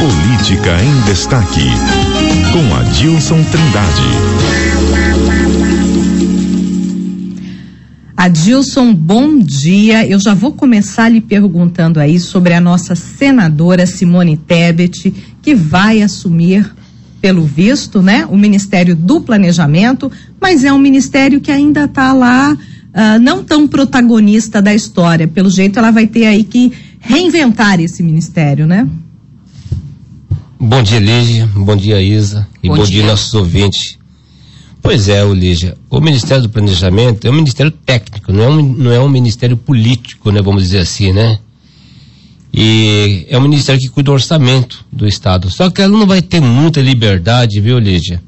Política em Destaque, com Adilson Trindade. Adilson, bom dia. Eu já vou começar lhe perguntando aí sobre a nossa senadora Simone Tebet, que vai assumir, pelo visto, né, o Ministério do Planejamento, mas é um ministério que ainda está lá, uh, não tão protagonista da história. Pelo jeito, ela vai ter aí que reinventar esse ministério, né? Bom dia, Lígia. Bom dia, Isa. E bom, bom dia. dia, nossos ouvintes. Pois é, Lígia. O Ministério do Planejamento é um ministério técnico, não é um, não é um ministério político, né? Vamos dizer assim, né? E é um ministério que cuida do orçamento do Estado. Só que ela não vai ter muita liberdade, viu, Lígia?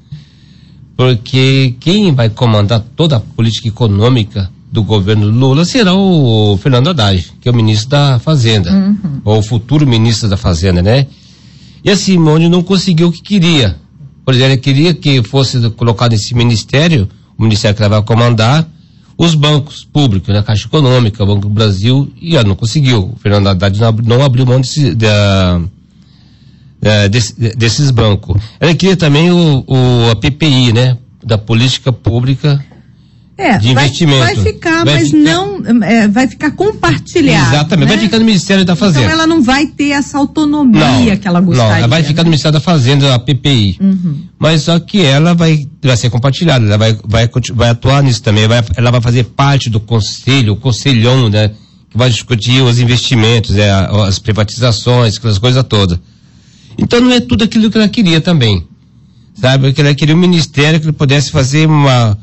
Porque quem vai comandar toda a política econômica do governo Lula será o Fernando Haddad, que é o ministro da Fazenda, uhum. ou o futuro ministro da Fazenda, né? E a Simone não conseguiu o que queria. Por exemplo, ela queria que fosse colocado esse ministério, o ministério que ela vai comandar, os bancos públicos, né? Caixa Econômica, Banco do Brasil, e ela não conseguiu. O Fernando Haddad não, abriu, mão desse, desses bancos. Ela queria também o, o, a PPI, né? Da política pública é, de investimento. Vai, vai ficar, vai mas ficar... não é, vai ficar compartilhado. Exatamente, né? vai ficar no Ministério da Fazenda. Então ela não vai ter essa autonomia não, que ela gostaria. Não, ela vai ficar no Ministério da Fazenda, a PPI. Uhum. Mas só que ela vai, vai ser compartilhada, ela vai, vai, vai atuar nisso também, vai, ela vai fazer parte do conselho, o conselhão, né? Que vai discutir os investimentos, é, as privatizações, aquelas coisas todas. Então não é tudo aquilo que ela queria também. Sabe? Porque ela queria um ministério que pudesse fazer uma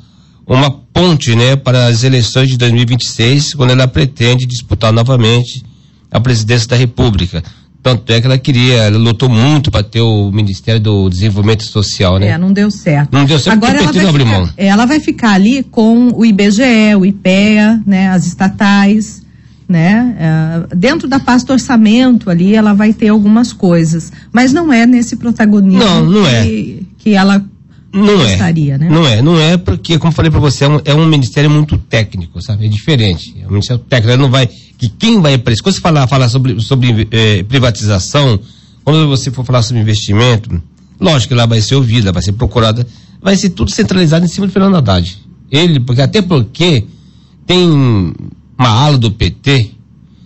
uma ponte, né, para as eleições de 2026, quando ela pretende disputar novamente a presidência da República. Tanto é que ela queria, ela lutou muito para ter o Ministério do Desenvolvimento Social, né? É, não deu certo. Não deu certo Agora ela vai, ficar, ela vai ficar ali com o IBGE, o IPEA, né, as estatais, né? É, dentro da pasta orçamento ali, ela vai ter algumas coisas, mas não é nesse protagonismo não, não que, é. que ela não gostaria, é. né? Não é, não é porque, como falei para você, é um, é um, ministério muito técnico, sabe? É diferente. É um ministério técnico. Não vai. Que quem vai para isso? Quando você falar, falar sobre, sobre eh, privatização, quando você for falar sobre investimento, lógico que lá vai ser ouvida, vai ser procurada, vai ser tudo centralizado em cima do Fernando Haddad. Ele, porque até porque tem uma ala do PT,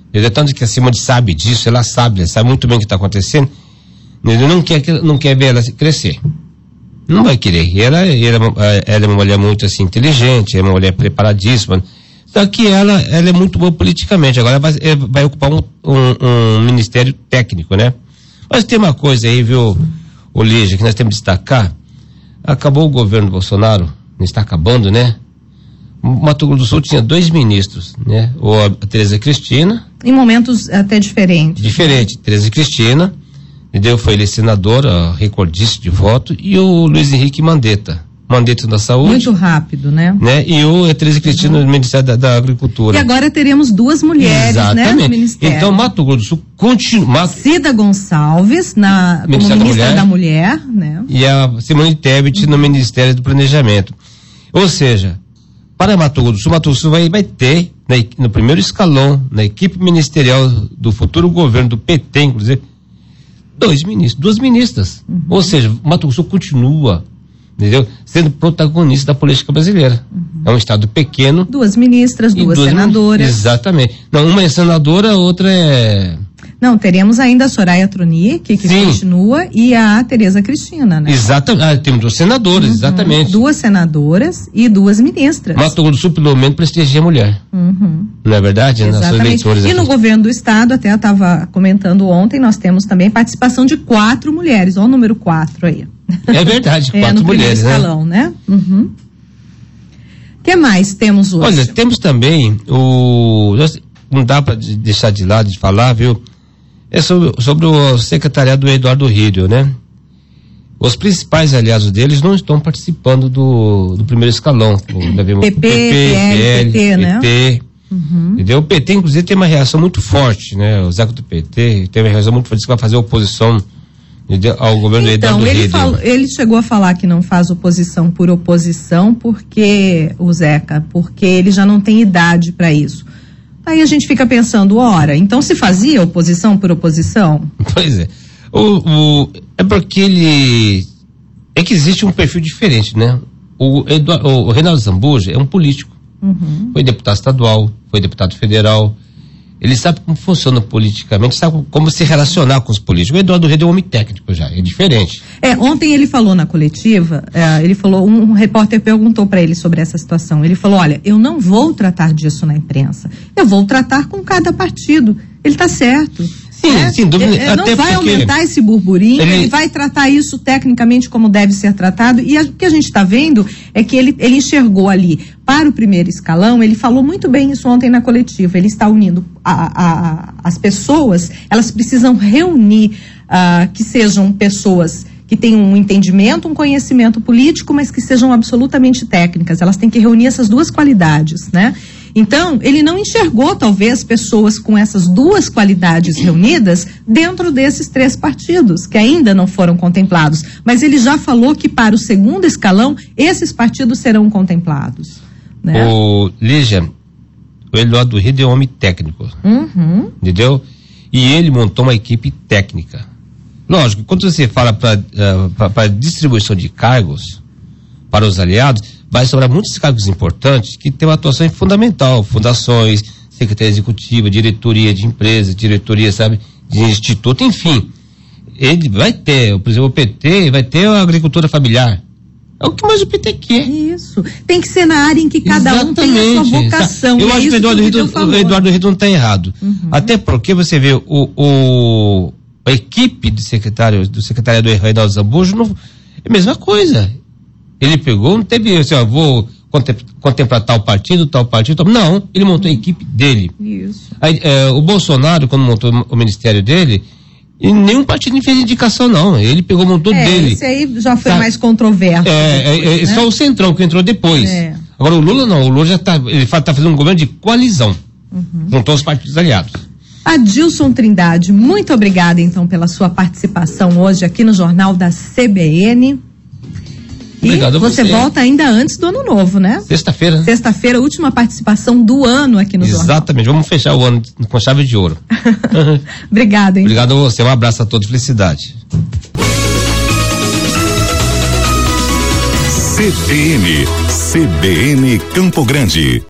entendeu? tanto que a Simone sabe disso, ela sabe, ela sabe muito bem o que está acontecendo, ele não quer, não quer ver ela crescer. Não vai querer. E ela, ela, ela é uma mulher muito assim, inteligente, é uma mulher preparadíssima. Só que ela, ela é muito boa politicamente. Agora vai, é, vai ocupar um, um, um, ministério técnico, né? Mas tem uma coisa aí, viu, Olígia, que nós temos que destacar. Acabou o governo Bolsonaro, está acabando, né? Mato Grosso do Sul tinha dois ministros, né? O, a Tereza Cristina. Em momentos até diferentes. Diferente. Tereza Cristina entendeu? Foi ele senador, recordista de voto, e o Luiz Henrique Mandetta. Mandetta da Saúde. Muito rápido, né? né? E o Teresa Cristina uhum. do Ministério da, da, Agricultura. E agora teremos duas mulheres, Exatamente. né? No Ministério. Então, Mato Grosso do Sul continua. Cida Gonçalves, na, Ministério como ministra da Mulher, da Mulher né? E a Simone Tebet uhum. no Ministério do Planejamento. Ou seja, para Mato Grosso do Sul, Mato Grosso do Sul vai, vai ter, na, no primeiro escalão, na equipe ministerial do futuro governo do PT, inclusive, dois ministros, duas ministras. Uhum. Ou seja, Mato Grosso continua entendeu? Sendo protagonista da política brasileira. Uhum. É um estado pequeno. Duas ministras, duas, duas senadoras. Exatamente. Não, uma é senadora, a outra é não, teremos ainda a Soraya Tronier, que, que continua, e a Tereza Cristina, né? Exatamente. Ah, temos duas senadoras, uhum. exatamente. Duas senadoras e duas ministras. Mato Grosso do Sul, pelo menos, prestigia a mulher. Uhum. Não é verdade? Exatamente. E aqui. no governo do estado, até eu estava comentando ontem, nós temos também participação de quatro mulheres. Olha o número quatro aí. É verdade, quatro é, no mulheres, né? escalão, né? Uhum. que mais temos hoje? Olha, temos também o. Não dá para deixar de lado de falar, viu? É sobre, sobre o secretariado do Eduardo Rídio, né? Os principais aliados deles não estão participando do, do primeiro escalão. PP, PP, PL, PT, né? PT, uhum. Entendeu? O PT, inclusive, tem uma reação muito forte, né? O Zeca do PT tem uma reação muito forte que vai fazer oposição ao governo então, do ele, falou, ele chegou a falar que não faz oposição por oposição, porque, o Zeca, porque ele já não tem idade para isso. Aí a gente fica pensando, ora, então se fazia oposição por oposição? Pois é. O, o, é porque ele. É que existe um perfil diferente, né? O, Eduardo, o Reinaldo Zambuja é um político. Uhum. Foi deputado estadual, foi deputado federal, ele sabe como funciona politicamente, sabe como se relacionar com os políticos. O Eduardo Rede é um homem técnico já, é diferente. É, ontem ele falou na coletiva, é, ele falou, um, repórter perguntou para ele sobre essa situação. Ele falou: olha, eu não vou tratar disso na imprensa, eu vou tratar com cada partido. Ele está certo. Sim, é, sem dúvida. Ele, não vai aumentar esse burburinho, ele... ele... vai tratar isso tecnicamente como deve ser tratado. E o que a gente está vendo é que ele, ele enxergou ali para o primeiro escalão, ele falou muito bem isso ontem na coletiva. Ele está unindo a, a, as pessoas, elas precisam reunir uh, que sejam pessoas que tenham um entendimento, um conhecimento político, mas que sejam absolutamente técnicas. Elas têm que reunir essas duas qualidades, né? Então, ele não enxergou, talvez, pessoas com essas duas qualidades reunidas dentro desses três partidos, que ainda não foram contemplados. Mas ele já falou que para o segundo escalão, esses partidos serão contemplados. Né? O Lígia, o Eduardo Rio é um homem técnico. Uhum. Entendeu? E ele montou uma equipe técnica. Lógico, quando você fala para uh, distribuição de cargos para os aliados, vai sobrar muitos cargos importantes que têm uma atuação fundamental, fundações, secretaria executiva, diretoria de empresa, diretoria, sabe, de instituto, enfim. Ele vai ter, por exemplo, o PT vai ter a agricultura familiar. É o que mais o PT quer. Isso. Tem que ser na área em que cada Exatamente. um tem a sua vocação. Eu é acho que o Eduardo Rito, o Eduardo Rito não está errado. Uhum. Até porque você vê o, o, a equipe do secretário, do secretário do Reinaldo Zambujo, não, é a mesma coisa. Ele pegou, não teve assim, ó, vou contemplar tal partido, tal partido, tal... não, ele montou a equipe dele. Isso. Aí, é, o Bolsonaro, quando montou o ministério dele, nenhum partido fez indicação, não. Ele pegou, montou é, dele. Esse aí já foi tá. mais controverso. É, depois, é, é, né? só o Centrão que entrou depois. É. Agora o Lula não, o Lula já está ele tá fazendo um governo de coalizão. Uhum. Juntou os partidos aliados. Adilson Trindade, muito obrigada então pela sua participação hoje aqui no Jornal da CBN. Obrigado e você, você volta ainda antes do ano novo, né? Sexta-feira. Né? Sexta-feira, última participação do ano aqui no Exatamente. Jornal. Exatamente, vamos fechar o ano com chave de ouro. Obrigado, hein? Obrigado a você, um abraço a todos, felicidade. CBN, CBN Campo Grande.